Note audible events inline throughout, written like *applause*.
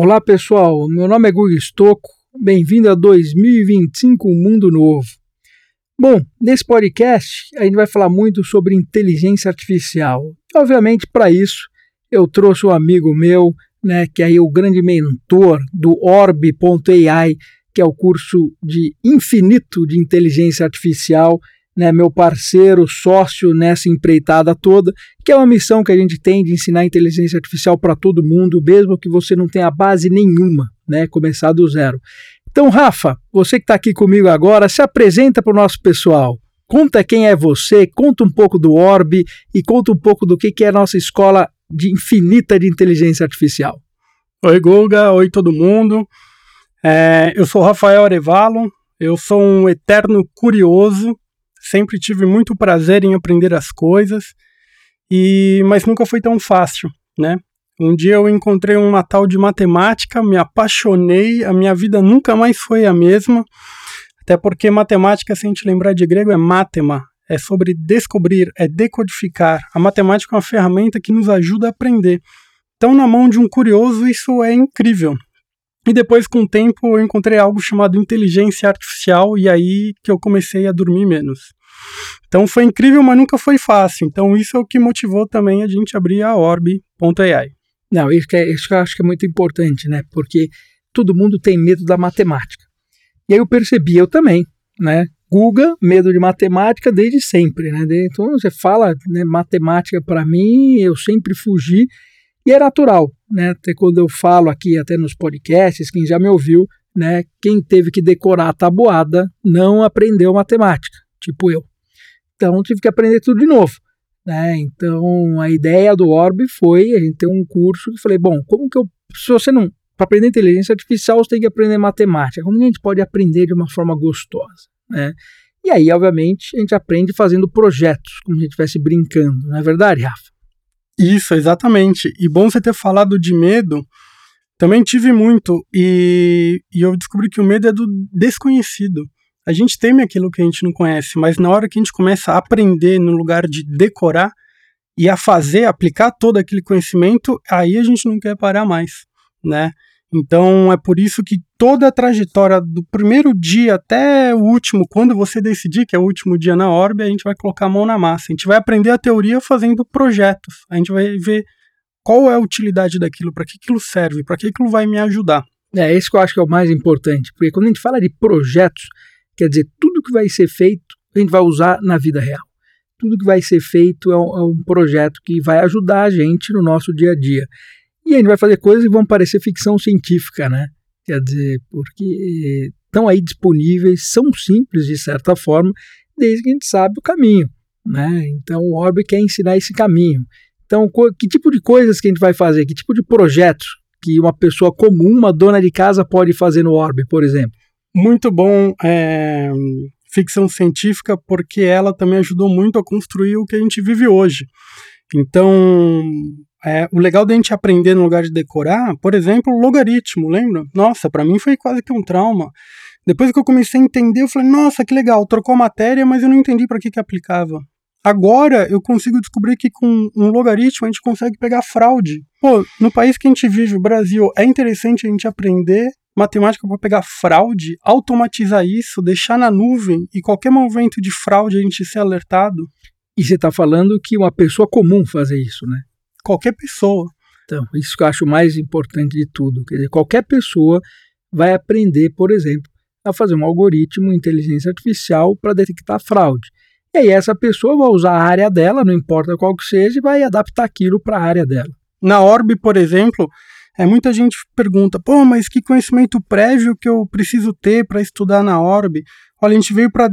Olá pessoal, meu nome é Gugu Stocco, bem-vindo a 2025 um Mundo Novo. Bom, nesse podcast a gente vai falar muito sobre inteligência artificial. Obviamente, para isso, eu trouxe um amigo meu, né, que é o grande mentor do Orb.ai, que é o curso de infinito de inteligência artificial né, meu parceiro, sócio nessa empreitada toda, que é uma missão que a gente tem de ensinar inteligência artificial para todo mundo, mesmo que você não tenha base nenhuma, né, começar do zero. Então, Rafa, você que está aqui comigo agora, se apresenta para o nosso pessoal. Conta quem é você, conta um pouco do Orb e conta um pouco do que, que é a nossa escola de infinita de inteligência artificial. Oi, Guga. Oi, todo mundo. É, eu sou Rafael Arevalo. Eu sou um eterno curioso sempre tive muito prazer em aprender as coisas, e mas nunca foi tão fácil, né? Um dia eu encontrei um Natal de matemática, me apaixonei, a minha vida nunca mais foi a mesma, até porque matemática, se a gente lembrar de grego, é matema, é sobre descobrir, é decodificar. A matemática é uma ferramenta que nos ajuda a aprender. Então, na mão de um curioso, isso é incrível. E depois, com o tempo, eu encontrei algo chamado inteligência artificial, e aí que eu comecei a dormir menos. Então foi incrível, mas nunca foi fácil. Então isso é o que motivou também a gente abrir a orb.ai. Não, isso é, isso eu acho que é muito importante, né? Porque todo mundo tem medo da matemática. E aí eu percebi, eu também, né? Guga, medo de matemática desde sempre, né? Então você fala né, matemática para mim, eu sempre fugi e é natural, né? Até quando eu falo aqui, até nos podcasts, quem já me ouviu, né? Quem teve que decorar a tabuada não aprendeu matemática, tipo eu. Então tive que aprender tudo de novo. Né? Então a ideia do Orb foi a gente ter um curso que falei, bom, como que eu. Se você não. Para aprender inteligência artificial, você tem que aprender matemática. Como a gente pode aprender de uma forma gostosa? Né? E aí, obviamente, a gente aprende fazendo projetos, como se a gente estivesse brincando, não é verdade, Rafa? Isso, exatamente. E bom você ter falado de medo. Também tive muito, e, e eu descobri que o medo é do desconhecido a gente teme aquilo que a gente não conhece, mas na hora que a gente começa a aprender no lugar de decorar e a fazer, aplicar todo aquele conhecimento, aí a gente não quer parar mais, né? Então é por isso que toda a trajetória do primeiro dia até o último, quando você decidir que é o último dia na Orbe, a gente vai colocar a mão na massa. A gente vai aprender a teoria fazendo projetos. A gente vai ver qual é a utilidade daquilo, para que aquilo serve, para que aquilo vai me ajudar. É isso que eu acho que é o mais importante, porque quando a gente fala de projetos, Quer dizer, tudo que vai ser feito a gente vai usar na vida real. Tudo que vai ser feito é um, é um projeto que vai ajudar a gente no nosso dia a dia. E a gente vai fazer coisas que vão parecer ficção científica, né? Quer dizer, porque estão aí disponíveis, são simples de certa forma, desde que a gente sabe o caminho, né? Então o Orbe quer ensinar esse caminho. Então, que tipo de coisas que a gente vai fazer? Que tipo de projetos que uma pessoa comum, uma dona de casa pode fazer no Orbe, por exemplo? muito bom é, ficção científica porque ela também ajudou muito a construir o que a gente vive hoje. Então, é, o legal da gente aprender no lugar de decorar, por exemplo, logaritmo, lembra? Nossa, para mim foi quase que um trauma. Depois que eu comecei a entender, eu falei, nossa, que legal, trocou a matéria, mas eu não entendi para que, que aplicava. Agora eu consigo descobrir que com um logaritmo a gente consegue pegar fraude. Pô, no país que a gente vive, o Brasil, é interessante a gente aprender matemática para pegar fraude, automatizar isso, deixar na nuvem e qualquer movimento de fraude a gente ser alertado. E você está falando que uma pessoa comum fazer isso, né? Qualquer pessoa. Então, isso que eu acho mais importante de tudo. Quer dizer, qualquer pessoa vai aprender, por exemplo, a fazer um algoritmo, inteligência artificial para detectar fraude. E aí essa pessoa vai usar a área dela, não importa qual que seja, e vai adaptar aquilo para a área dela. Na Orb, por exemplo, é, muita gente pergunta, pô, mas que conhecimento prévio que eu preciso ter para estudar na Orb? Olha, a gente veio para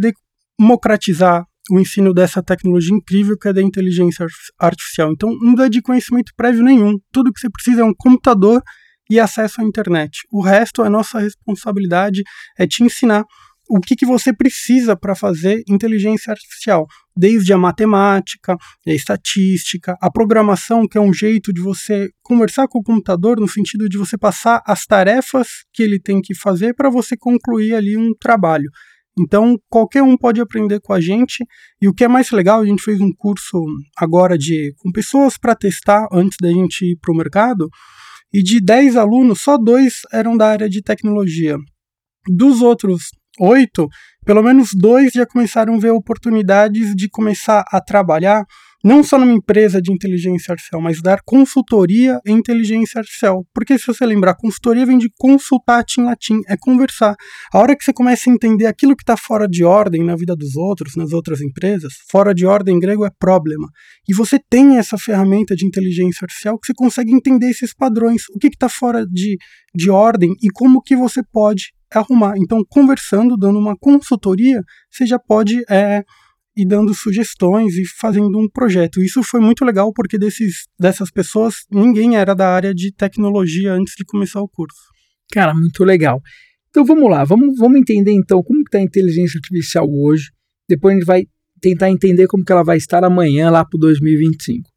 democratizar o ensino dessa tecnologia incrível que é da inteligência artificial. Então, não dá de conhecimento prévio nenhum. Tudo que você precisa é um computador e acesso à internet. O resto é nossa responsabilidade, é te ensinar o que, que você precisa para fazer inteligência artificial, desde a matemática, a estatística, a programação, que é um jeito de você conversar com o computador no sentido de você passar as tarefas que ele tem que fazer para você concluir ali um trabalho. Então, qualquer um pode aprender com a gente. E o que é mais legal, a gente fez um curso agora de com pessoas para testar antes da gente ir para o mercado. e de 10 alunos, só dois eram da área de tecnologia. Dos outros oito, pelo menos dois já começaram a ver oportunidades de começar a trabalhar não só numa empresa de inteligência artificial, mas dar consultoria em inteligência artificial. Porque se você lembrar, consultoria vem de consultate em latim, é conversar. A hora que você começa a entender aquilo que está fora de ordem na vida dos outros, nas outras empresas, fora de ordem em grego é problema. E você tem essa ferramenta de inteligência artificial que você consegue entender esses padrões, o que está fora de, de ordem e como que você pode arrumar. Então, conversando, dando uma consultoria, você já pode é, ir dando sugestões e fazendo um projeto. Isso foi muito legal porque desses, dessas pessoas, ninguém era da área de tecnologia antes de começar o curso. Cara, muito legal. Então vamos lá, vamos, vamos entender então como está a inteligência artificial hoje. Depois a gente vai tentar entender como que ela vai estar amanhã lá para 2025.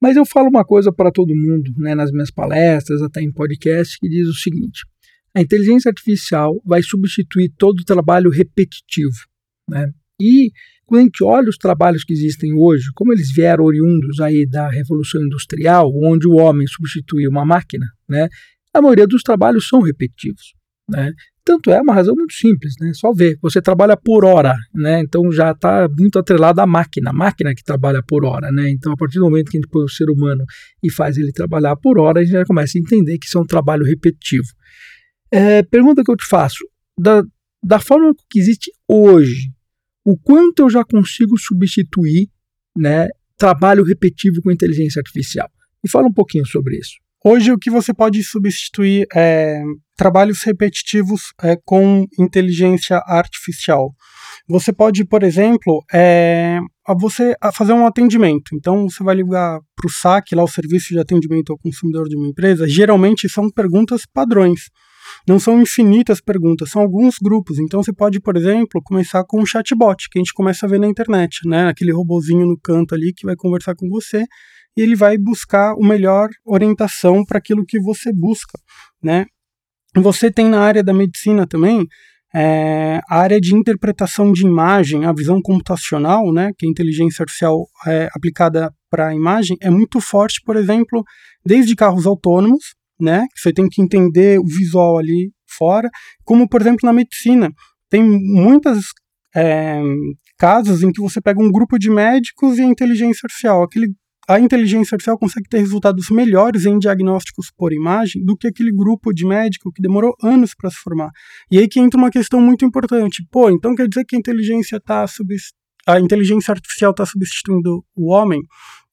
Mas eu falo uma coisa para todo mundo, né, nas minhas palestras, até em podcast, que diz o seguinte: a inteligência artificial vai substituir todo o trabalho repetitivo. Né? E quando a gente olha os trabalhos que existem hoje, como eles vieram oriundos aí da Revolução Industrial, onde o homem substituiu uma máquina, né? a maioria dos trabalhos são repetitivos. Né? Tanto é uma razão muito simples, né? Só ver, você trabalha por hora, né? Então já está muito atrelado à máquina, a máquina que trabalha por hora, né? Então a partir do momento que a gente põe o ser humano e faz ele trabalhar por hora, a gente já começa a entender que isso é um trabalho repetitivo. É, pergunta que eu te faço: da, da forma que existe hoje, o quanto eu já consigo substituir né, trabalho repetitivo com inteligência artificial? Me fala um pouquinho sobre isso. Hoje, o que você pode substituir é trabalhos repetitivos é, com inteligência artificial. Você pode, por exemplo, é, você fazer um atendimento. Então, você vai ligar para o SAC, lá o Serviço de Atendimento ao Consumidor de uma empresa. Geralmente, são perguntas padrões não são infinitas perguntas, são alguns grupos. Então você pode, por exemplo, começar com um chatbot, que a gente começa a ver na internet, né? Aquele robozinho no canto ali que vai conversar com você e ele vai buscar o melhor orientação para aquilo que você busca, né? Você tem na área da medicina também é, a área de interpretação de imagem, a visão computacional, né, que é a inteligência artificial é, aplicada para a imagem, é muito forte, por exemplo, desde carros autônomos, né? Você tem que entender o visual ali fora, como por exemplo na medicina. Tem muitas é, casos em que você pega um grupo de médicos e a inteligência artificial. Aquele, a inteligência artificial consegue ter resultados melhores em diagnósticos por imagem do que aquele grupo de médico que demorou anos para se formar. E aí que entra uma questão muito importante. Pô, então quer dizer que a inteligência tá a inteligência artificial está substituindo o homem?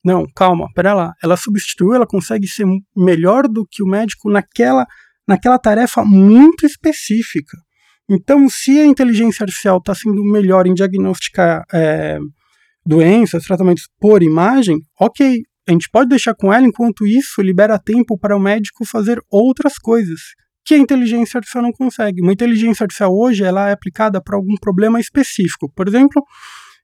Não, calma, pera lá. Ela substituiu, ela consegue ser melhor do que o médico naquela, naquela tarefa muito específica. Então, se a inteligência artificial está sendo melhor em diagnosticar é, doenças, tratamentos por imagem, ok, a gente pode deixar com ela, enquanto isso libera tempo para o médico fazer outras coisas que a inteligência artificial não consegue. Uma inteligência artificial hoje ela é aplicada para algum problema específico. Por exemplo,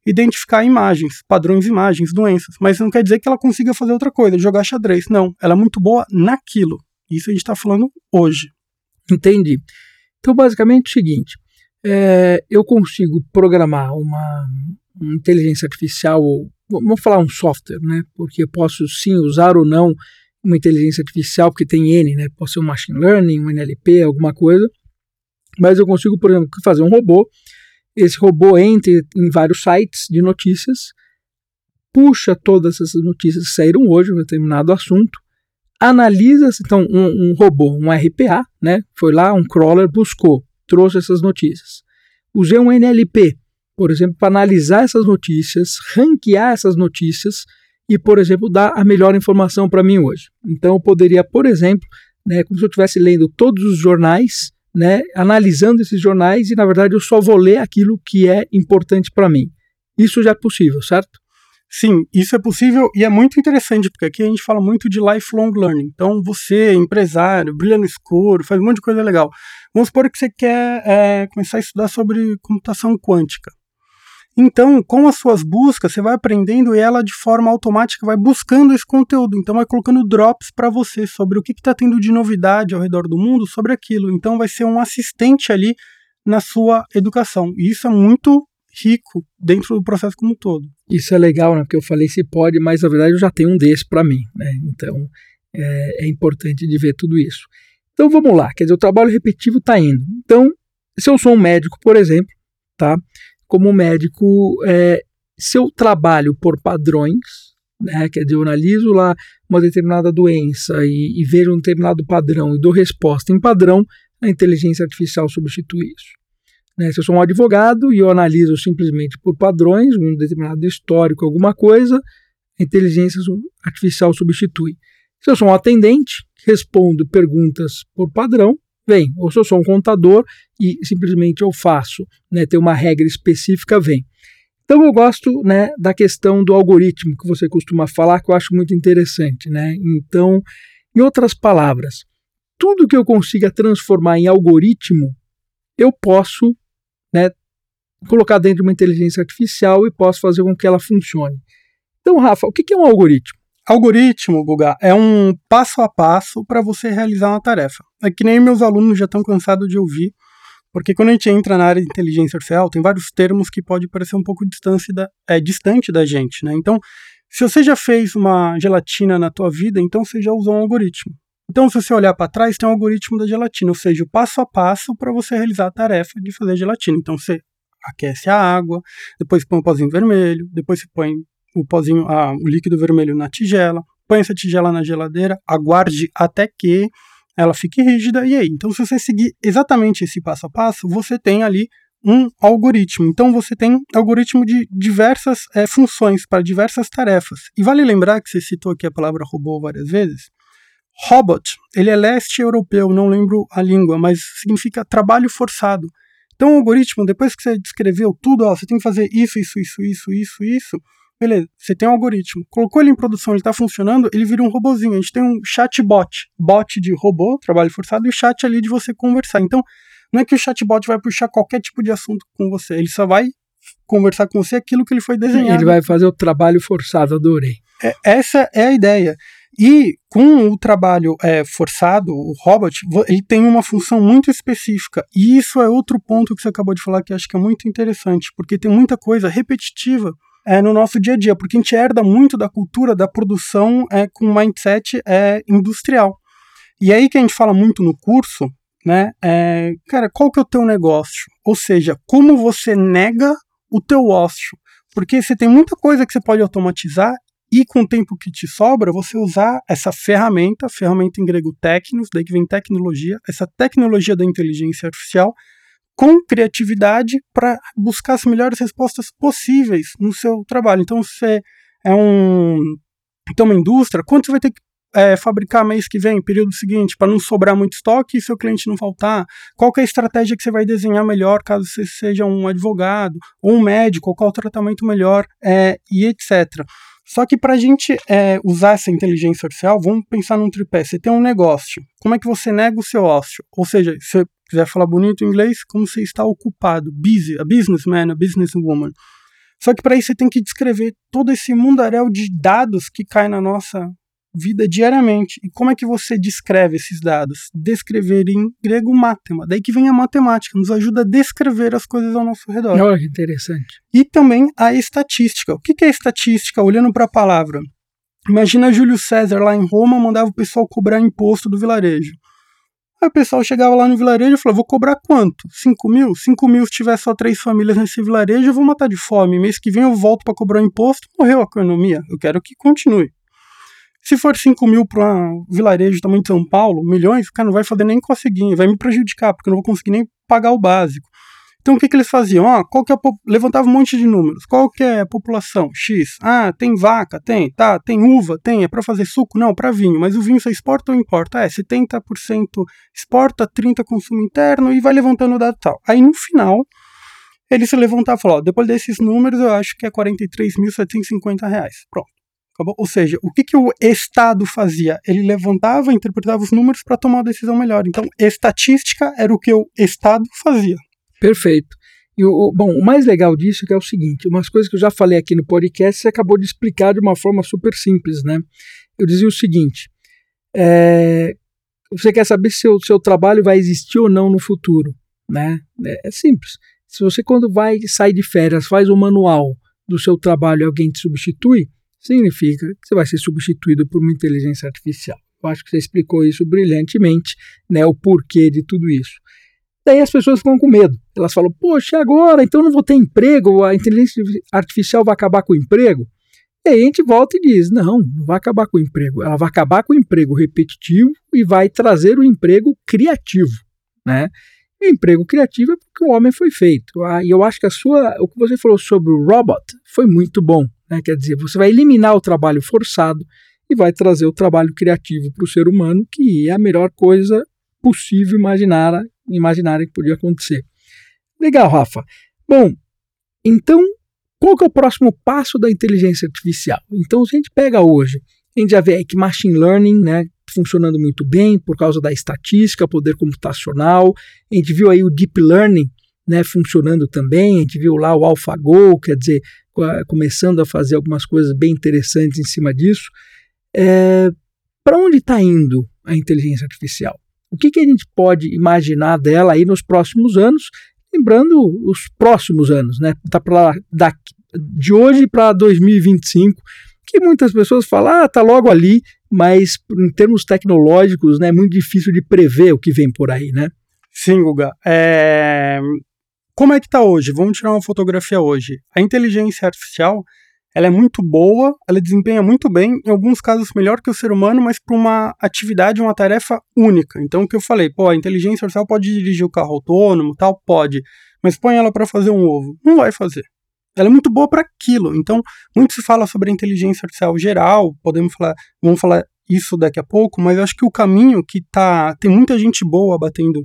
identificar imagens, padrões de imagens, doenças, mas não quer dizer que ela consiga fazer outra coisa, jogar xadrez. Não, ela é muito boa naquilo. Isso a gente está falando hoje. Entendi. Então, basicamente é o seguinte: é, eu consigo programar uma, uma inteligência artificial, ou vamos falar um software, né? Porque eu posso sim usar ou não uma inteligência artificial, que tem N, né? Pode ser um machine learning, um NLP, alguma coisa. Mas eu consigo, por exemplo, fazer um robô esse robô entra em vários sites de notícias, puxa todas essas notícias que saíram hoje, um determinado assunto, analisa, então um, um, robô, um RPA, né, foi lá, um crawler, buscou, trouxe essas notícias. Usei um NLP, por exemplo, para analisar essas notícias, ranquear essas notícias e, por exemplo, dar a melhor informação para mim hoje. Então, eu poderia, por exemplo, né, como se eu estivesse lendo todos os jornais né, analisando esses jornais e, na verdade, eu só vou ler aquilo que é importante para mim. Isso já é possível, certo? Sim, isso é possível e é muito interessante, porque aqui a gente fala muito de lifelong learning. Então, você, empresário, brilha no escuro, faz um monte de coisa legal. Vamos supor que você quer é, começar a estudar sobre computação quântica. Então, com as suas buscas, você vai aprendendo e ela de forma automática vai buscando esse conteúdo. Então, vai colocando drops para você sobre o que está tendo de novidade ao redor do mundo sobre aquilo. Então, vai ser um assistente ali na sua educação. E isso é muito rico dentro do processo como um todo. Isso é legal, né? Porque eu falei se pode, mas na verdade eu já tenho um desse para mim, né? Então, É, é importante de ver tudo isso. Então vamos lá, quer dizer, o trabalho repetitivo está indo. Então, se eu sou um médico, por exemplo, tá? Como médico, é, se eu trabalho por padrões, né? Quer dizer, eu analiso lá uma determinada doença e, e vejo um determinado padrão e dou resposta em padrão, a inteligência artificial substitui isso. Né? Se eu sou um advogado e eu analiso simplesmente por padrões, um determinado histórico, alguma coisa, a inteligência artificial substitui. Se eu sou um atendente, respondo perguntas por padrão, vem. Ou se eu sou um contador e simplesmente eu faço, né, tem uma regra específica, vem. Então eu gosto né, da questão do algoritmo que você costuma falar, que eu acho muito interessante. Né? Então, em outras palavras, tudo que eu consiga transformar em algoritmo, eu posso né, colocar dentro de uma inteligência artificial e posso fazer com que ela funcione. Então, Rafa, o que é um algoritmo? Algoritmo, Guga, é um passo a passo para você realizar uma tarefa. É que nem meus alunos já estão cansados de ouvir, porque quando a gente entra na área de inteligência artificial, tem vários termos que pode parecer um pouco distante da, é, distante da gente, né? Então, se você já fez uma gelatina na tua vida, então você já usou um algoritmo. Então, se você olhar para trás, tem um algoritmo da gelatina, ou seja, o passo a passo para você realizar a tarefa de fazer gelatina. Então, você aquece a água, depois põe o pozinho vermelho, depois você põe o pozinho, ah, o líquido vermelho na tigela, põe essa tigela na geladeira, aguarde até que ela fique rígida e aí. Então, se você seguir exatamente esse passo a passo, você tem ali um algoritmo. Então, você tem algoritmo de diversas é, funções para diversas tarefas. E vale lembrar que você citou aqui a palavra robô várias vezes. Robot, ele é leste europeu, não lembro a língua, mas significa trabalho forçado. Então, o algoritmo, depois que você descreveu tudo, ó, você tem que fazer isso, isso, isso, isso, isso, isso Beleza, você tem um algoritmo. Colocou ele em produção, ele está funcionando, ele vira um robozinho. A gente tem um chatbot, bot de robô, trabalho forçado, e o chat ali de você conversar. Então, não é que o chatbot vai puxar qualquer tipo de assunto com você, ele só vai conversar com você aquilo que ele foi desenhado. Ele vai fazer o trabalho forçado, adorei. É, essa é a ideia. E com o trabalho é, forçado, o robot, ele tem uma função muito específica. E isso é outro ponto que você acabou de falar que acho que é muito interessante, porque tem muita coisa repetitiva é, no nosso dia a dia, porque a gente herda muito da cultura da produção é, com mindset é, industrial. E aí que a gente fala muito no curso, né? É, cara, qual que é o teu negócio? Ou seja, como você nega o teu ócio? Porque você tem muita coisa que você pode automatizar e com o tempo que te sobra, você usar essa ferramenta, ferramenta em grego técnicos, daí que vem tecnologia, essa tecnologia da inteligência artificial, com criatividade para buscar as melhores respostas possíveis no seu trabalho. Então, você é um tem uma indústria, quanto você vai ter que é, fabricar mês que vem, período seguinte, para não sobrar muito estoque e seu cliente não faltar? Qual é a estratégia que você vai desenhar melhor caso você seja um advogado ou um médico, qual o tratamento melhor é, e etc. Só que para a gente é, usar essa inteligência artificial, vamos pensar num tripé. Você tem um negócio, como é que você nega o seu ócio? Ou seja, você quiser falar bonito em inglês, como você está ocupado, busy, a businessman, a businesswoman. Só que para isso você tem que descrever todo esse mundaréu de dados que cai na nossa vida diariamente. E como é que você descreve esses dados? Descrever em grego matema. Daí que vem a matemática, nos ajuda a descrever as coisas ao nosso redor. Olha que interessante. E também a estatística. O que é estatística? Olhando para a palavra. Imagina Júlio César lá em Roma mandava o pessoal cobrar imposto do vilarejo. Aí o pessoal chegava lá no vilarejo e falava: vou cobrar quanto? 5 mil? 5 mil se tiver só três famílias nesse vilarejo, eu vou matar de fome. Mês que vem eu volto para cobrar imposto, morreu a economia. Eu quero que continue. Se for 5 mil para um vilarejo tamanho de São Paulo, milhões, o cara não vai fazer nem conseguir, vai me prejudicar, porque eu não vou conseguir nem pagar o básico. Então o que, que eles faziam? Ah, qual que é levantava um monte de números. Qual que é a população? X. Ah, tem vaca? Tem. Tá. Tem uva? Tem. É para fazer suco? Não, para vinho. Mas o vinho você exporta ou importa? É, 70% exporta, 30% consumo interno e vai levantando o dado tal. Aí no final, ele se levantava e falou, ó, depois desses números eu acho que é 43.750 reais. Pronto. Acabou? Ou seja, o que, que o Estado fazia? Ele levantava, interpretava os números para tomar uma decisão melhor. Então, estatística era o que o Estado fazia. Perfeito. E o, bom, o mais legal disso é, é o seguinte, umas coisas que eu já falei aqui no podcast, você acabou de explicar de uma forma super simples, né? Eu dizia o seguinte, é, você quer saber se o seu trabalho vai existir ou não no futuro, né? É, é simples. Se você quando vai sair de férias faz um manual do seu trabalho e alguém te substitui, significa que você vai ser substituído por uma inteligência artificial. Eu acho que você explicou isso brilhantemente, né, o porquê de tudo isso. Daí as pessoas ficam com medo. Elas falam: Poxa, agora? Então não vou ter emprego? A inteligência artificial vai acabar com o emprego? E aí a gente volta e diz: Não, não vai acabar com o emprego. Ela vai acabar com o emprego repetitivo e vai trazer o emprego criativo, né? E o emprego criativo é porque o homem foi feito. Ah, e eu acho que a sua, o que você falou sobre o robot foi muito bom. Né? Quer dizer, você vai eliminar o trabalho forçado e vai trazer o trabalho criativo para o ser humano, que é a melhor coisa possível imaginar, imaginar que podia acontecer. Legal, Rafa. Bom, então, qual que é o próximo passo da inteligência artificial? Então, se a gente pega hoje, a gente já vê que machine learning, né, funcionando muito bem por causa da estatística, poder computacional. A gente viu aí o deep learning, né, funcionando também. A gente viu lá o AlphaGo, quer dizer, começando a fazer algumas coisas bem interessantes em cima disso. É, Para onde está indo a inteligência artificial? O que, que a gente pode imaginar dela aí nos próximos anos? Lembrando os próximos anos, né? Tá pra, da, de hoje para 2025, que muitas pessoas falam, ah, tá logo ali, mas em termos tecnológicos, né, é muito difícil de prever o que vem por aí, né? Sim, Guga. É... Como é que tá hoje? Vamos tirar uma fotografia hoje. A inteligência artificial, ela é muito boa, ela desempenha muito bem, em alguns casos melhor que o ser humano, mas para uma atividade, uma tarefa única. Então, o que eu falei, pô, a inteligência artificial pode dirigir o carro autônomo, tal, pode, mas põe ela para fazer um ovo, não vai fazer. Ela é muito boa para aquilo. Então, muito se fala sobre a inteligência artificial geral, podemos falar, vamos falar isso daqui a pouco, mas eu acho que o caminho que tá, tem muita gente boa batendo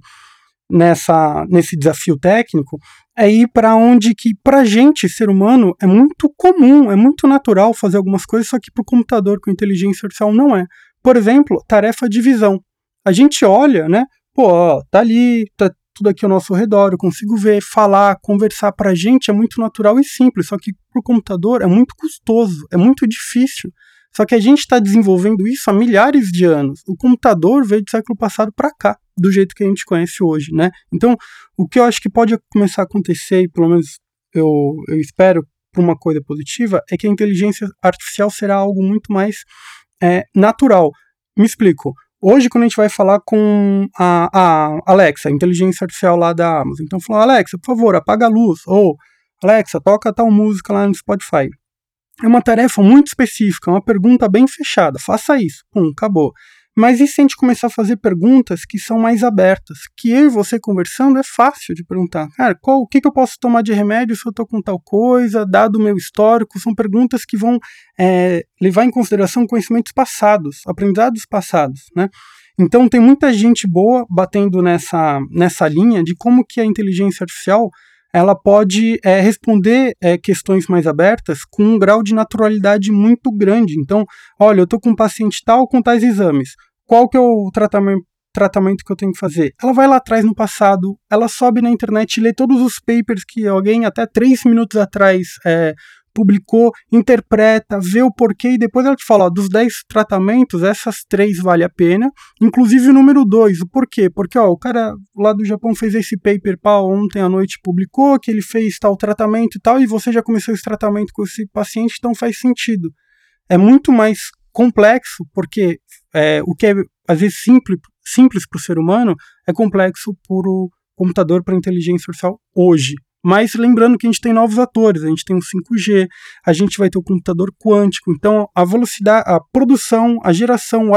nessa nesse desafio técnico é ir para onde que para gente ser humano é muito comum, é muito natural fazer algumas coisas, só que para o computador com inteligência artificial não é. Por exemplo, tarefa de visão. A gente olha, né? Pô, ó, tá ali, tá tudo aqui ao nosso redor, eu consigo ver, falar, conversar. Para gente é muito natural e simples, só que para o computador é muito custoso, é muito difícil. Só que a gente está desenvolvendo isso há milhares de anos. O computador veio do século passado para cá, do jeito que a gente conhece hoje, né? Então, o que eu acho que pode começar a acontecer, e pelo menos eu, eu espero para uma coisa positiva, é que a inteligência artificial será algo muito mais é, natural. Me explico. Hoje, quando a gente vai falar com a, a Alexa, a inteligência artificial lá da Amazon, então falou, Alexa, por favor, apaga a luz, ou Alexa, toca tal música lá no Spotify. É uma tarefa muito específica, uma pergunta bem fechada, faça isso, pum, acabou. Mas e se a gente começar a fazer perguntas que são mais abertas? Que eu e você conversando é fácil de perguntar. Cara, qual, o que, que eu posso tomar de remédio se eu estou com tal coisa, dado o meu histórico? São perguntas que vão é, levar em consideração conhecimentos passados, aprendizados passados, né? Então tem muita gente boa batendo nessa, nessa linha de como que a inteligência artificial ela pode é, responder é, questões mais abertas com um grau de naturalidade muito grande. Então, olha, eu estou com um paciente tal com tais exames qual que é o tratamento, tratamento que eu tenho que fazer? Ela vai lá atrás no passado, ela sobe na internet e lê todos os papers que alguém até três minutos atrás é, publicou, interpreta, vê o porquê e depois ela te fala, ó, dos 10 tratamentos, essas três vale a pena, inclusive o número 2, o porquê? Porque ó, o cara lá do Japão fez esse paper ontem à noite publicou que ele fez tal tratamento e tal, e você já começou esse tratamento com esse paciente, então faz sentido. É muito mais complexo, porque é, o que é às vezes simples simples para o ser humano é complexo para o computador, para a inteligência artificial hoje. Mas lembrando que a gente tem novos atores, a gente tem o 5G, a gente vai ter o computador quântico, então a velocidade, a produção, a geração, o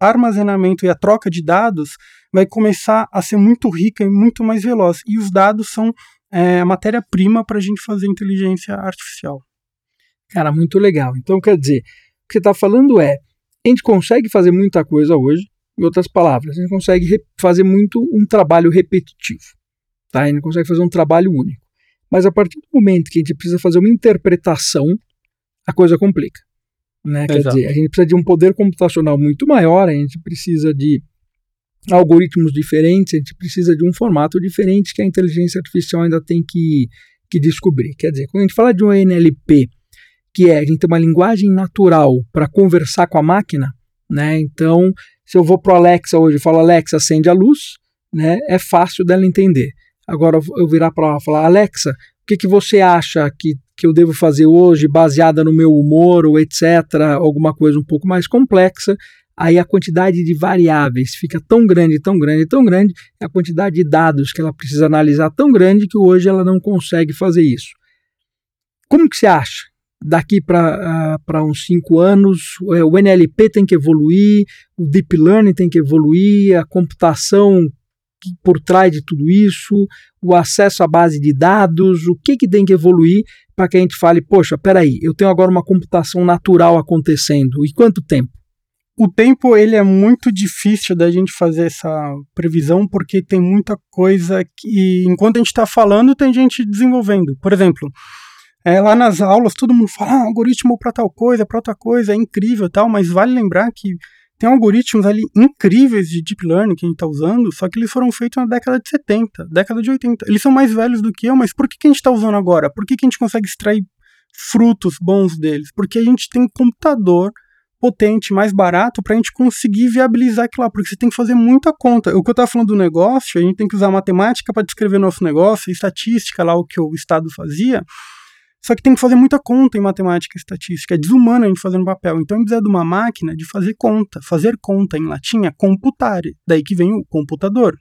armazenamento e a troca de dados vai começar a ser muito rica e muito mais veloz. E os dados são é, a matéria-prima para a gente fazer inteligência artificial. Cara, muito legal. Então, quer dizer, o que você está falando é a gente consegue fazer muita coisa hoje, em outras palavras, a gente consegue fazer muito um trabalho repetitivo. Tá? A gente consegue fazer um trabalho único. Mas a partir do momento que a gente precisa fazer uma interpretação, a coisa complica. Né? Quer dizer, a gente precisa de um poder computacional muito maior, a gente precisa de algoritmos diferentes, a gente precisa de um formato diferente que a inteligência artificial ainda tem que, que descobrir. Quer dizer, quando a gente fala de um NLP que é a gente tem uma linguagem natural para conversar com a máquina, né? Então, se eu vou para o Alexa hoje e falo Alexa, acende a luz, né? É fácil dela entender. Agora eu virar para ela e falar Alexa, o que, que você acha que, que eu devo fazer hoje, baseada no meu humor ou etc, alguma coisa um pouco mais complexa, aí a quantidade de variáveis fica tão grande, tão grande, tão grande, a quantidade de dados que ela precisa analisar tão grande que hoje ela não consegue fazer isso. Como que você acha? Daqui para uh, uns cinco anos, é, o NLP tem que evoluir, o Deep Learning tem que evoluir, a computação por trás de tudo isso, o acesso à base de dados, o que, que tem que evoluir para que a gente fale, poxa, peraí, eu tenho agora uma computação natural acontecendo, e quanto tempo? O tempo ele é muito difícil da gente fazer essa previsão porque tem muita coisa que enquanto a gente está falando tem gente desenvolvendo. Por exemplo, é, lá nas aulas todo mundo fala ah, algoritmo para tal coisa, para outra coisa, é incrível tal, mas vale lembrar que tem algoritmos ali incríveis de deep learning que a gente está usando, só que eles foram feitos na década de 70, década de 80. Eles são mais velhos do que eu, mas por que, que a gente está usando agora? Por que, que a gente consegue extrair frutos bons deles? Porque a gente tem computador potente, mais barato, para a gente conseguir viabilizar aquilo lá, porque você tem que fazer muita conta. O que eu estava falando do negócio, a gente tem que usar matemática para descrever nosso negócio, estatística lá, o que o Estado fazia, só que tem que fazer muita conta em matemática e estatística. É desumano a gente fazer no papel. Então a gente precisa de uma máquina de fazer conta. Fazer conta em latim é computare. Daí que vem o computador.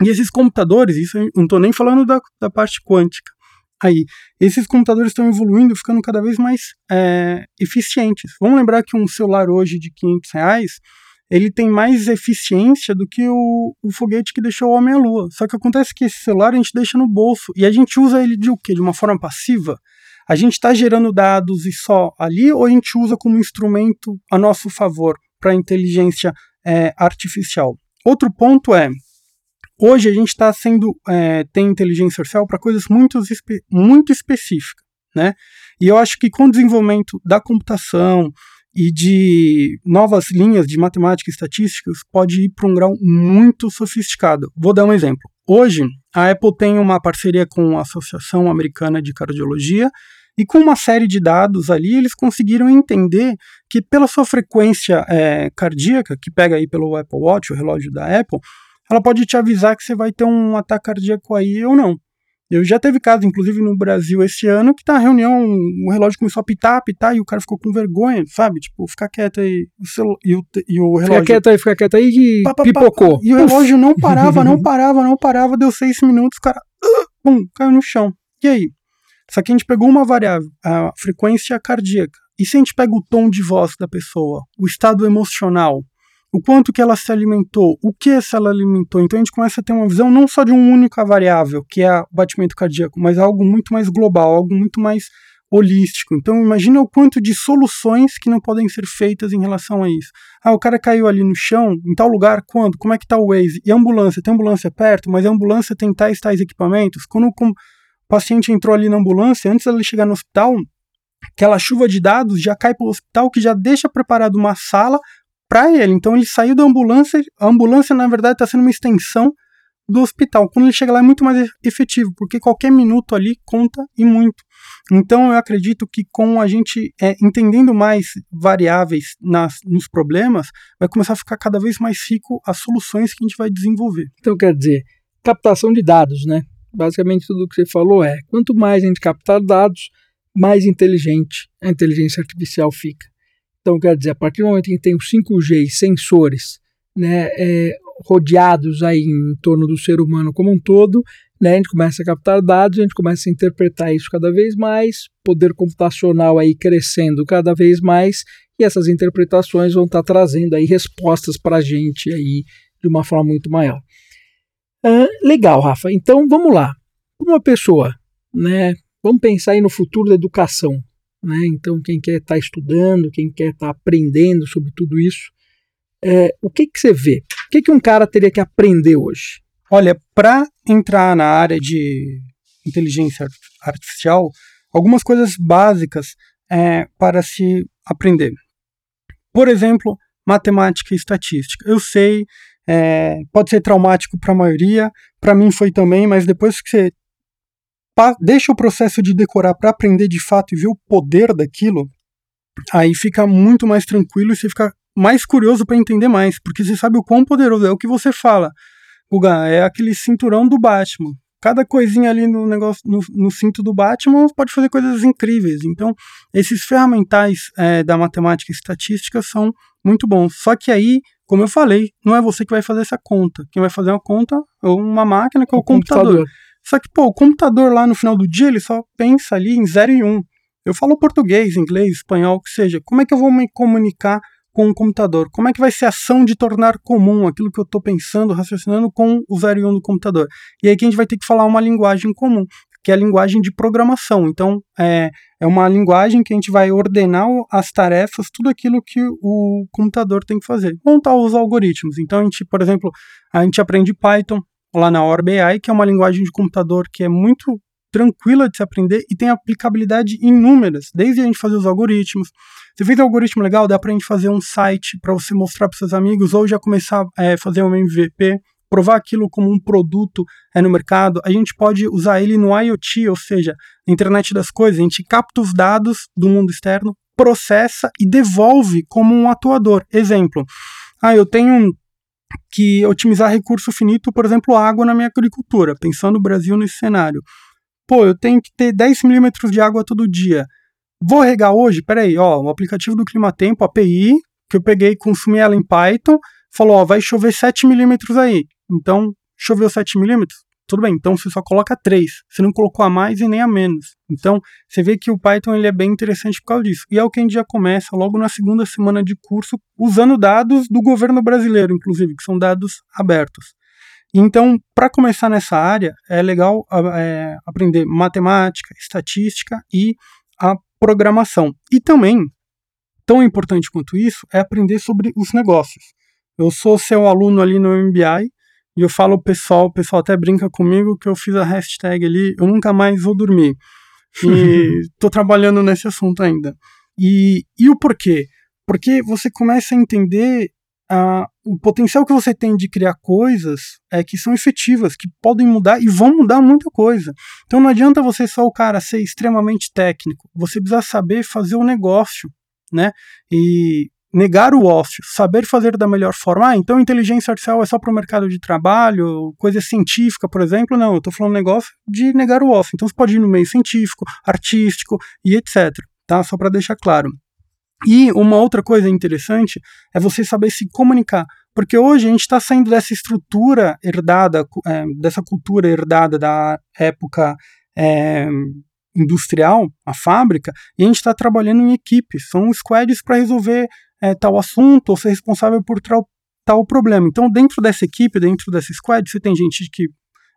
E esses computadores, isso eu não estou nem falando da, da parte quântica. Aí, esses computadores estão evoluindo, ficando cada vez mais é, eficientes. Vamos lembrar que um celular hoje de 500 reais, ele tem mais eficiência do que o, o, foguete que deixou o homem à lua. Só que acontece que esse celular a gente deixa no bolso e a gente usa ele de o quê? De uma forma passiva? A gente está gerando dados e só ali ou a gente usa como instrumento a nosso favor para inteligência é, artificial? Outro ponto é, hoje a gente está sendo, é, tem inteligência artificial para coisas muito, muito específicas, né? E eu acho que com o desenvolvimento da computação e de novas linhas de matemática e estatísticas pode ir para um grau muito sofisticado. Vou dar um exemplo. Hoje, a Apple tem uma parceria com a Associação Americana de Cardiologia e com uma série de dados ali, eles conseguiram entender que pela sua frequência é, cardíaca, que pega aí pelo Apple Watch, o relógio da Apple, ela pode te avisar que você vai ter um ataque cardíaco aí ou não. Eu já teve caso, inclusive no Brasil esse ano, que tá a reunião, o relógio começou a pitar, pitar, e o cara ficou com vergonha, sabe? Tipo, fica quieto aí. O celu... e, o, e o relógio. Fica quieto aí, fica quieto aí que pá, pá, pipocou. Pá, e o relógio não parava, não *laughs* parava, não parava, deu seis minutos, o cara. Uh, pum, caiu no chão. E aí? Só que a gente pegou uma variável, a frequência cardíaca. E se a gente pega o tom de voz da pessoa, o estado emocional, o quanto que ela se alimentou, o que essa ela alimentou. Então a gente começa a ter uma visão não só de uma única variável, que é o batimento cardíaco, mas algo muito mais global, algo muito mais holístico. Então imagina o quanto de soluções que não podem ser feitas em relação a isso. Ah, o cara caiu ali no chão, em tal lugar, quando? Como é que tá o Waze? E a ambulância? Tem ambulância perto, mas a ambulância tem tais tais equipamentos? Quando paciente entrou ali na ambulância, antes dele chegar no hospital, aquela chuva de dados já cai para o hospital que já deixa preparado uma sala para ele. Então ele saiu da ambulância, a ambulância na verdade está sendo uma extensão do hospital. Quando ele chega lá é muito mais efetivo, porque qualquer minuto ali conta e muito. Então eu acredito que com a gente é, entendendo mais variáveis nas, nos problemas, vai começar a ficar cada vez mais rico as soluções que a gente vai desenvolver. Então quer dizer, captação de dados, né? Basicamente tudo o que você falou é, quanto mais a gente captar dados, mais inteligente a inteligência artificial fica. Então, quer dizer, a partir do momento que tem os 5G sensores né, é, rodeados aí em torno do ser humano como um todo, né, a gente começa a captar dados, a gente começa a interpretar isso cada vez mais, poder computacional aí crescendo cada vez mais, e essas interpretações vão estar trazendo aí respostas para a gente aí de uma forma muito maior. Ah, legal, Rafa. Então vamos lá. Uma pessoa, né? Vamos pensar aí no futuro da educação. Né? Então, quem quer estar tá estudando, quem quer estar tá aprendendo sobre tudo isso, é, o que, que você vê? O que, que um cara teria que aprender hoje? Olha, para entrar na área de inteligência artificial, algumas coisas básicas é, para se aprender. Por exemplo, matemática e estatística. Eu sei, é, pode ser traumático para a maioria, para mim foi também, mas depois que você deixa o processo de decorar para aprender de fato e ver o poder daquilo, aí fica muito mais tranquilo e você fica mais curioso para entender mais, porque você sabe o quão poderoso é o que você fala. Guga, é aquele cinturão do Batman. Cada coisinha ali no negócio, no, no cinto do Batman pode fazer coisas incríveis. Então, esses ferramentais é, da matemática e estatística são muito bom. Só que aí, como eu falei, não é você que vai fazer essa conta. Quem vai fazer uma conta é uma máquina que é o, o computador. computador. Só que, pô, o computador lá no final do dia, ele só pensa ali em 0 e 1. Um. Eu falo português, inglês, espanhol, o que seja. Como é que eu vou me comunicar com o computador? Como é que vai ser a ação de tornar comum aquilo que eu estou pensando, raciocinando com o 0 e 1 um do computador? E aí que a gente vai ter que falar uma linguagem comum, que é a linguagem de programação. Então, é, é uma linguagem que a gente vai ordenar as tarefas, tudo aquilo que o computador tem que fazer. Montar os algoritmos. Então, a gente, por exemplo, a gente aprende Python lá na ORBI, que é uma linguagem de computador que é muito tranquila de se aprender e tem aplicabilidade inúmeras, desde a gente fazer os algoritmos. Você fez um algoritmo legal, dá para a gente fazer um site para você mostrar para seus amigos ou já começar a é, fazer um MVP, provar aquilo como um produto é, no mercado. A gente pode usar ele no IoT, ou seja, na internet das coisas. A gente capta os dados do mundo externo, processa e devolve como um atuador. Exemplo, ah, eu tenho que otimizar recurso finito, por exemplo, água na minha agricultura, pensando o Brasil nesse cenário pô, eu tenho que ter 10 milímetros de água todo dia. Vou regar hoje? Peraí, ó, o aplicativo do Climatempo, API, que eu peguei consumi ela em Python, falou, ó, vai chover 7 milímetros aí. Então, choveu 7 milímetros? Tudo bem, então você só coloca 3. Você não colocou a mais e nem a menos. Então, você vê que o Python ele é bem interessante por causa disso. E é o que a gente já começa logo na segunda semana de curso, usando dados do governo brasileiro, inclusive, que são dados abertos. Então, para começar nessa área, é legal é, aprender matemática, estatística e a programação. E também, tão importante quanto isso, é aprender sobre os negócios. Eu sou seu aluno ali no MBI e eu falo pessoal, o pessoal até brinca comigo que eu fiz a hashtag ali, eu nunca mais vou dormir. E *laughs* estou trabalhando nesse assunto ainda. E, e o porquê? Porque você começa a entender uh, o potencial que você tem de criar coisas é que são efetivas, que podem mudar e vão mudar muita coisa. Então não adianta você só o cara ser extremamente técnico, você precisa saber fazer o negócio, né? E negar o ócio, saber fazer da melhor forma. Ah, então inteligência artificial é só para o mercado de trabalho, coisa científica, por exemplo. Não, eu estou falando negócio de negar o ócio. Então você pode ir no meio científico, artístico e etc. Tá? Só para deixar claro. E uma outra coisa interessante é você saber se comunicar. Porque hoje a gente está saindo dessa estrutura herdada, é, dessa cultura herdada da época é, industrial, a fábrica, e a gente está trabalhando em equipes. São squads para resolver é, tal assunto ou ser responsável por tal, tal problema. Então, dentro dessa equipe, dentro dessa squad, você tem gente que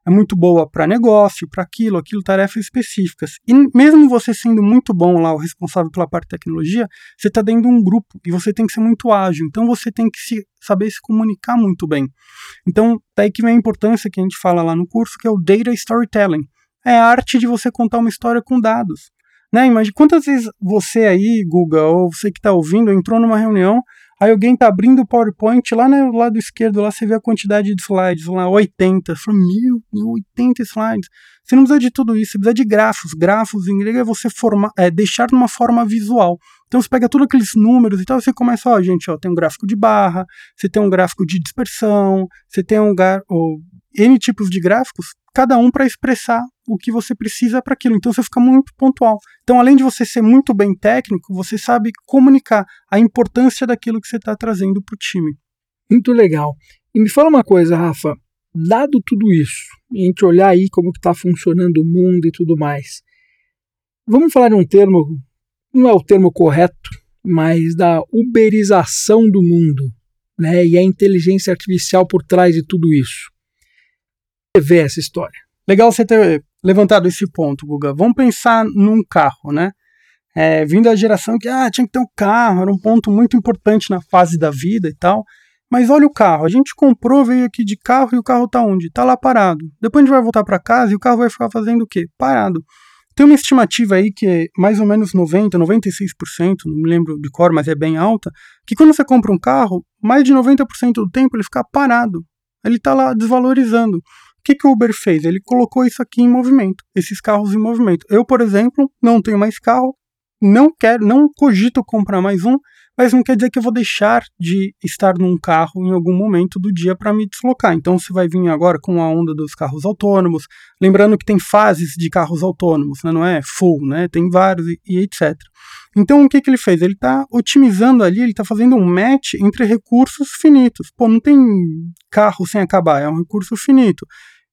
é muito boa para negócio, para aquilo, aquilo, tarefas específicas. E mesmo você sendo muito bom lá, o responsável pela parte de tecnologia, você está dentro de um grupo e você tem que ser muito ágil. Então você tem que se, saber se comunicar muito bem. Então, daí que vem a importância que a gente fala lá no curso, que é o Data Storytelling. É a arte de você contar uma história com dados. Né? Imagina quantas vezes você aí, Guga, ou você que está ouvindo, entrou numa reunião, Aí alguém tá abrindo o PowerPoint, lá no lado esquerdo, lá você vê a quantidade de slides, lá 80. Você fala, meu, 80 slides. Você não precisa de tudo isso, você precisa de grafos. Grafos em grego é você formar, é, deixar numa forma visual. Então você pega todos aqueles números e tal, você começa, ó, gente, ó, tem um gráfico de barra, você tem um gráfico de dispersão, você tem um ou, N tipos de gráficos, cada um para expressar o que você precisa para aquilo. Então você fica muito pontual. Então, além de você ser muito bem técnico, você sabe comunicar a importância daquilo que você está trazendo para o time. Muito legal. E me fala uma coisa, Rafa. Dado tudo isso, a gente olhar aí como está funcionando o mundo e tudo mais, vamos falar de um termo, não é o termo correto, mas da uberização do mundo, né? E a inteligência artificial por trás de tudo isso. Você vê essa história? Legal você ter levantado esse ponto, Guga. Vamos pensar num carro, né? É, vindo da geração que ah, tinha que ter um carro, era um ponto muito importante na fase da vida e tal. Mas olha o carro, a gente comprou, veio aqui de carro e o carro tá onde? Tá lá parado. Depois a gente vai voltar para casa e o carro vai ficar fazendo o quê? Parado. Tem uma estimativa aí que é mais ou menos 90, 96%, não me lembro de cor, mas é bem alta, que quando você compra um carro, mais de 90% do tempo ele fica parado. Ele tá lá desvalorizando que, que o Uber fez? Ele colocou isso aqui em movimento, esses carros em movimento. Eu, por exemplo, não tenho mais carro, não quero, não cogito comprar mais um, mas não quer dizer que eu vou deixar de estar num carro em algum momento do dia para me deslocar. Então você vai vir agora com a onda dos carros autônomos, lembrando que tem fases de carros autônomos, né? não é full, né? tem vários e, e etc. Então o que, que ele fez? Ele está otimizando ali, ele está fazendo um match entre recursos finitos. Pô, não tem carro sem acabar, é um recurso finito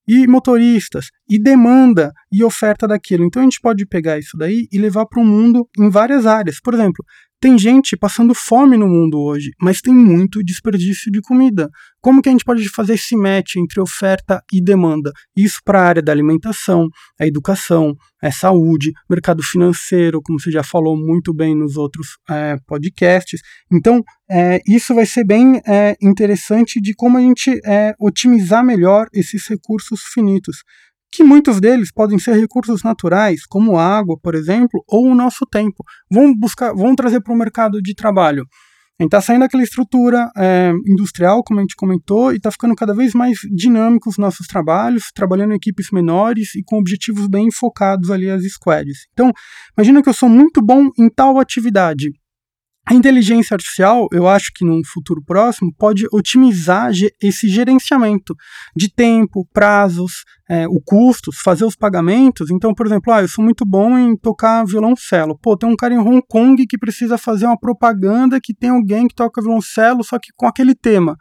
e motoristas, e demanda e oferta daquilo. Então a gente pode pegar isso daí e levar para o mundo em várias áreas. Por exemplo, tem gente passando fome no mundo hoje, mas tem muito desperdício de comida. Como que a gente pode fazer esse match entre oferta e demanda? Isso para a área da alimentação, a educação, a saúde, mercado financeiro, como você já falou muito bem nos outros é, podcasts. Então, é, isso vai ser bem é, interessante de como a gente otimizar melhor esses recursos finitos que muitos deles podem ser recursos naturais, como água, por exemplo, ou o nosso tempo. Vão buscar, vão trazer para o mercado de trabalho. A gente está saindo daquela estrutura é, industrial, como a gente comentou, e está ficando cada vez mais dinâmico os nossos trabalhos, trabalhando em equipes menores e com objetivos bem focados ali as squads. Então, imagina que eu sou muito bom em tal atividade. A inteligência artificial, eu acho que num futuro próximo, pode otimizar esse gerenciamento de tempo, prazos, é, o custos, fazer os pagamentos. Então, por exemplo, ah, eu sou muito bom em tocar violoncelo. Pô, tem um cara em Hong Kong que precisa fazer uma propaganda que tem alguém que toca violoncelo, só que com aquele tema.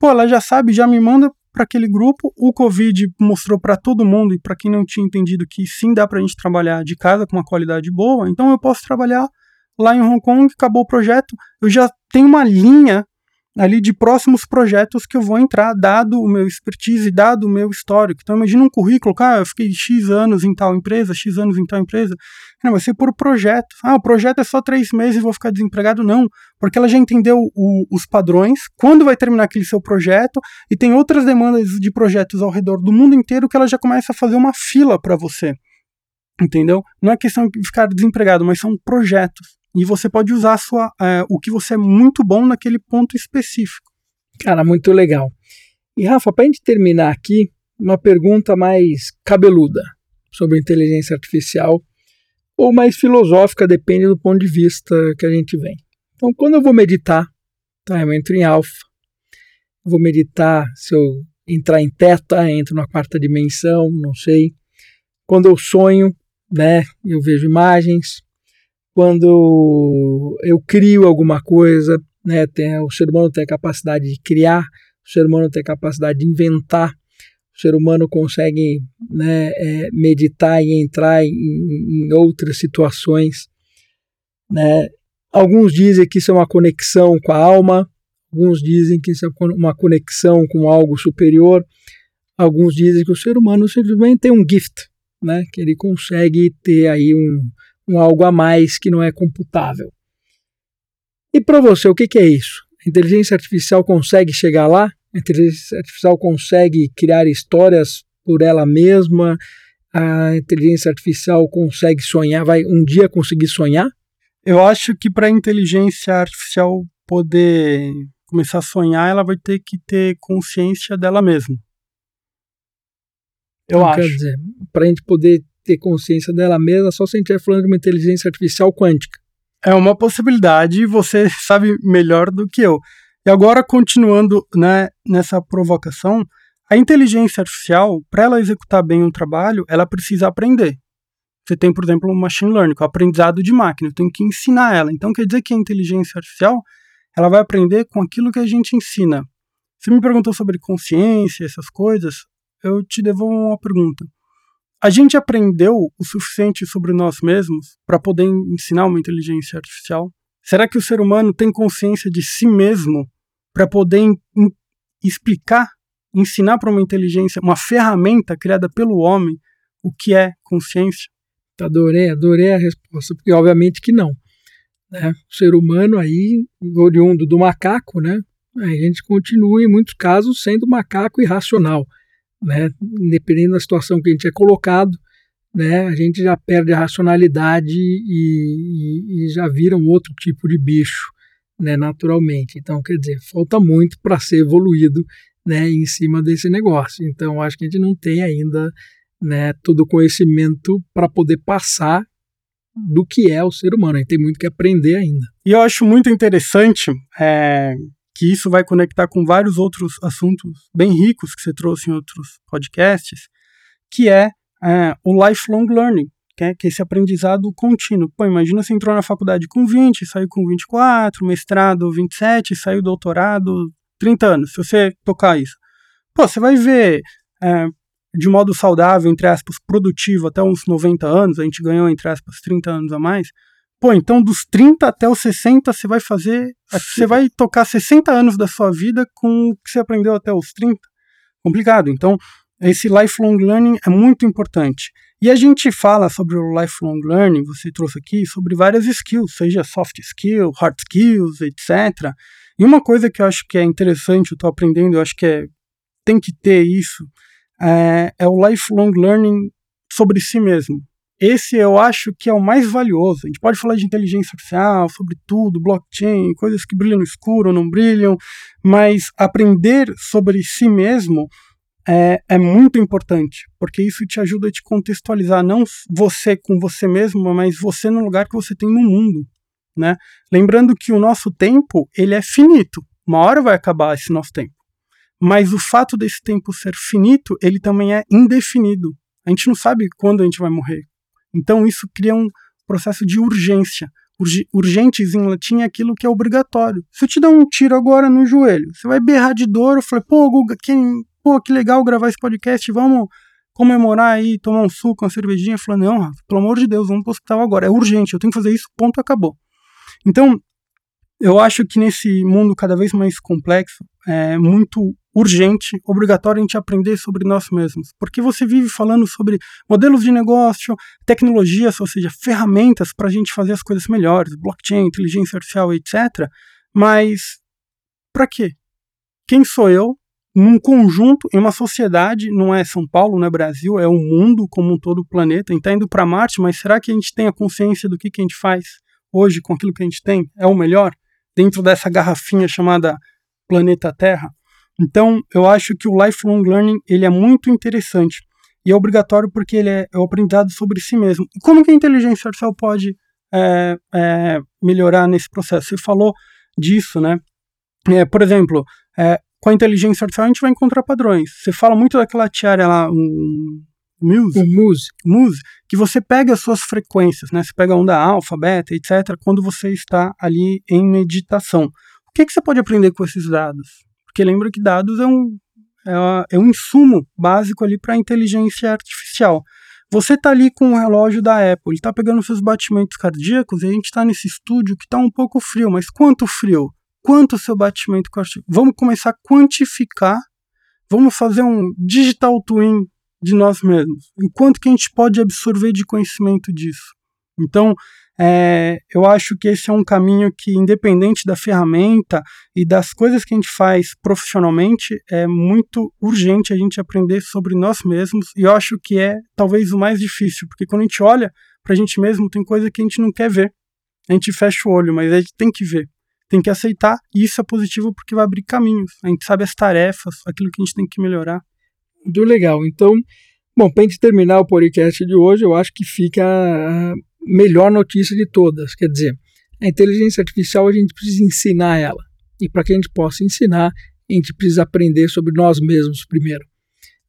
Pô, ela já sabe, já me manda para aquele grupo. O Covid mostrou para todo mundo e para quem não tinha entendido que sim dá para a gente trabalhar de casa com uma qualidade boa. Então, eu posso trabalhar lá em Hong Kong, acabou o projeto, eu já tenho uma linha ali de próximos projetos que eu vou entrar, dado o meu expertise, dado o meu histórico. Então imagina um currículo, cara, eu fiquei X anos em tal empresa, X anos em tal empresa. Não, vai ser por projeto. Ah, o projeto é só três meses e vou ficar desempregado? Não, porque ela já entendeu o, os padrões, quando vai terminar aquele seu projeto, e tem outras demandas de projetos ao redor do mundo inteiro que ela já começa a fazer uma fila para você. Entendeu? Não é questão de ficar desempregado, mas são projetos e você pode usar sua, é, o que você é muito bom naquele ponto específico. Cara, muito legal. E Rafa, para a gente terminar aqui, uma pergunta mais cabeluda sobre inteligência artificial ou mais filosófica, depende do ponto de vista que a gente vem. Então, quando eu vou meditar, tá, eu entro em alfa, vou meditar, se eu entrar em teta, entro na quarta dimensão, não sei. Quando eu sonho, né, eu vejo imagens, quando eu crio alguma coisa, né, tem, o ser humano tem a capacidade de criar, o ser humano tem a capacidade de inventar, o ser humano consegue né, é, meditar e entrar em, em, outras situações. Né. Alguns dizem que isso é uma conexão com a alma, alguns dizem que isso é uma conexão com algo superior, alguns dizem que o ser humano simplesmente tem um gift, né, que ele consegue ter aí um, um algo a mais que não é computável. E para você, o que, que é isso? A inteligência artificial consegue chegar lá? A inteligência artificial consegue criar histórias por ela mesma? A inteligência artificial consegue sonhar? Vai um dia conseguir sonhar? Eu acho que para a inteligência artificial poder começar a sonhar, ela vai ter que ter consciência dela mesma. Eu então, acho. Quer dizer, para a gente poder ter consciência dela mesma só se a gente estiver falando de uma inteligência artificial quântica. É uma possibilidade você sabe melhor do que eu. E agora, continuando né, nessa provocação, a inteligência artificial, para ela executar bem um trabalho, ela precisa aprender. Você tem, por exemplo, o machine learning, o aprendizado de máquina, eu tenho que ensinar ela. Então, quer dizer que a inteligência artificial ela vai aprender com aquilo que a gente ensina. Você me perguntou sobre consciência, essas coisas, eu te devolvo uma pergunta. A gente aprendeu o suficiente sobre nós mesmos para poder ensinar uma inteligência artificial? Será que o ser humano tem consciência de si mesmo para poder explicar, ensinar para uma inteligência, uma ferramenta criada pelo homem, o que é consciência? Adorei, adorei a resposta, porque obviamente que não. Né? O ser humano aí, oriundo do macaco, né? a gente continua em muitos casos sendo macaco irracional né? Dependendo da situação que a gente é colocado, né? A gente já perde a racionalidade e, e, e já vira um outro tipo de bicho, né? Naturalmente. Então, quer dizer, falta muito para ser evoluído, né? Em cima desse negócio. Então, acho que a gente não tem ainda, né? Todo o conhecimento para poder passar do que é o ser humano. A gente tem muito que aprender ainda. E eu acho muito interessante é, que isso vai conectar com vários outros assuntos bem ricos que você trouxe em outros podcasts, que é, é o lifelong learning, que é, que é esse aprendizado contínuo. Pô, imagina você entrou na faculdade com 20, saiu com 24, mestrado 27, saiu doutorado 30 anos, se você tocar isso. Pô, você vai ver é, de modo saudável, entre aspas, produtivo até uns 90 anos, a gente ganhou, entre aspas, 30 anos a mais. Pô, então dos 30 até os 60 você vai fazer. Você vai tocar 60 anos da sua vida com o que você aprendeu até os 30. Complicado. Então, esse lifelong learning é muito importante. E a gente fala sobre o lifelong learning, você trouxe aqui, sobre várias skills, seja soft skill, hard skills, etc. E uma coisa que eu acho que é interessante, eu estou aprendendo, eu acho que é, tem que ter isso, é, é o lifelong learning sobre si mesmo. Esse eu acho que é o mais valioso. A gente pode falar de inteligência artificial, sobre tudo, blockchain, coisas que brilham no escuro não brilham, mas aprender sobre si mesmo é, é, muito importante, porque isso te ajuda a te contextualizar, não você com você mesmo, mas você no lugar que você tem no mundo. Né? Lembrando que o nosso tempo ele é finito, uma hora vai acabar esse nosso tempo. Mas o fato desse tempo ser finito, ele também é indefinido. A gente não sabe quando a gente vai morrer. Então isso cria um processo de urgência. Urg urgentes em latim é aquilo que é obrigatório. Se eu te dar um tiro agora no joelho, você vai berrar de dor. Eu falei, pô, Guga, que, pô, que legal gravar esse podcast, vamos comemorar aí, tomar um suco, uma cervejinha. Falei, não, Rafa, pelo amor de Deus, vamos pro hospital agora. É urgente, eu tenho que fazer isso, ponto, acabou. Então, eu acho que nesse mundo cada vez mais complexo, é muito urgente, obrigatório a gente aprender sobre nós mesmos. Porque você vive falando sobre modelos de negócio, tecnologias, ou seja, ferramentas para a gente fazer as coisas melhores, blockchain, inteligência artificial, etc. Mas para quê? Quem sou eu num conjunto, em uma sociedade, não é São Paulo, não é Brasil, é o mundo como um todo, o planeta. A gente está indo para Marte, mas será que a gente tem a consciência do que, que a gente faz hoje com aquilo que a gente tem? É o melhor? Dentro dessa garrafinha chamada planeta Terra? Então, eu acho que o lifelong learning ele é muito interessante e é obrigatório porque ele é, é o aprendizado sobre si mesmo. E como que a inteligência artificial pode é, é, melhorar nesse processo? Você falou disso, né? É, por exemplo, é, com a inteligência artificial a gente vai encontrar padrões. Você fala muito daquela tiara lá, um, Muse, o Muse. Muse, que você pega as suas frequências, né? Você pega a onda alfa, beta, etc., quando você está ali em meditação. O que, que você pode aprender com esses dados? Porque lembra que dados é um, é, é um insumo básico ali para a inteligência artificial. Você está ali com o relógio da Apple, ele está pegando seus batimentos cardíacos e a gente está nesse estúdio que está um pouco frio, mas quanto frio? Quanto o seu batimento cardíaco? Vamos começar a quantificar, vamos fazer um digital twin de nós mesmos. E quanto que a gente pode absorver de conhecimento disso? Então, é, eu acho que esse é um caminho que, independente da ferramenta e das coisas que a gente faz profissionalmente, é muito urgente a gente aprender sobre nós mesmos. E eu acho que é talvez o mais difícil, porque quando a gente olha para a gente mesmo, tem coisa que a gente não quer ver. A gente fecha o olho, mas a gente tem que ver, tem que aceitar. E isso é positivo porque vai abrir caminhos. A gente sabe as tarefas, aquilo que a gente tem que melhorar. Muito legal. Então, bom, para a gente terminar o podcast de hoje, eu acho que fica melhor notícia de todas. Quer dizer, a inteligência artificial a gente precisa ensinar ela. E para que a gente possa ensinar, a gente precisa aprender sobre nós mesmos primeiro.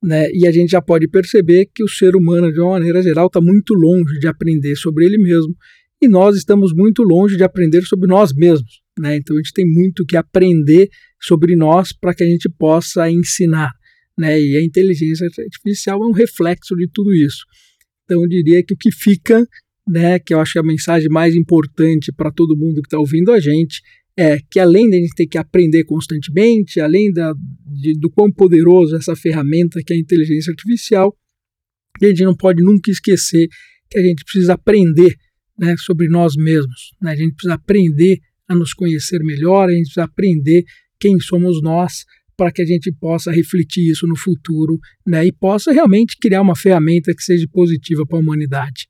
Né? E a gente já pode perceber que o ser humano, de uma maneira geral, está muito longe de aprender sobre ele mesmo. E nós estamos muito longe de aprender sobre nós mesmos. Né? Então a gente tem muito que aprender sobre nós para que a gente possa ensinar. Né? E a inteligência artificial é um reflexo de tudo isso. Então eu diria que o que fica né, que eu acho que a mensagem mais importante para todo mundo que está ouvindo a gente é que além de a gente ter que aprender constantemente, além da, de, do quão poderoso essa ferramenta que é a inteligência artificial, a gente não pode nunca esquecer que a gente precisa aprender né, sobre nós mesmos. Né? A gente precisa aprender a nos conhecer melhor, a gente precisa aprender quem somos nós para que a gente possa refletir isso no futuro né, e possa realmente criar uma ferramenta que seja positiva para a humanidade.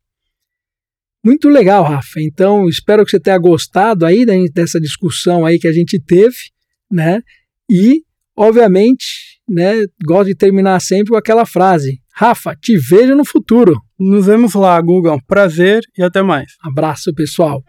Muito legal, Rafa. Então, espero que você tenha gostado aí dessa discussão aí que a gente teve, né? E, obviamente, né, gosto de terminar sempre com aquela frase: Rafa, te vejo no futuro. Nos vemos lá, Guga. Prazer e até mais. Abraço, pessoal.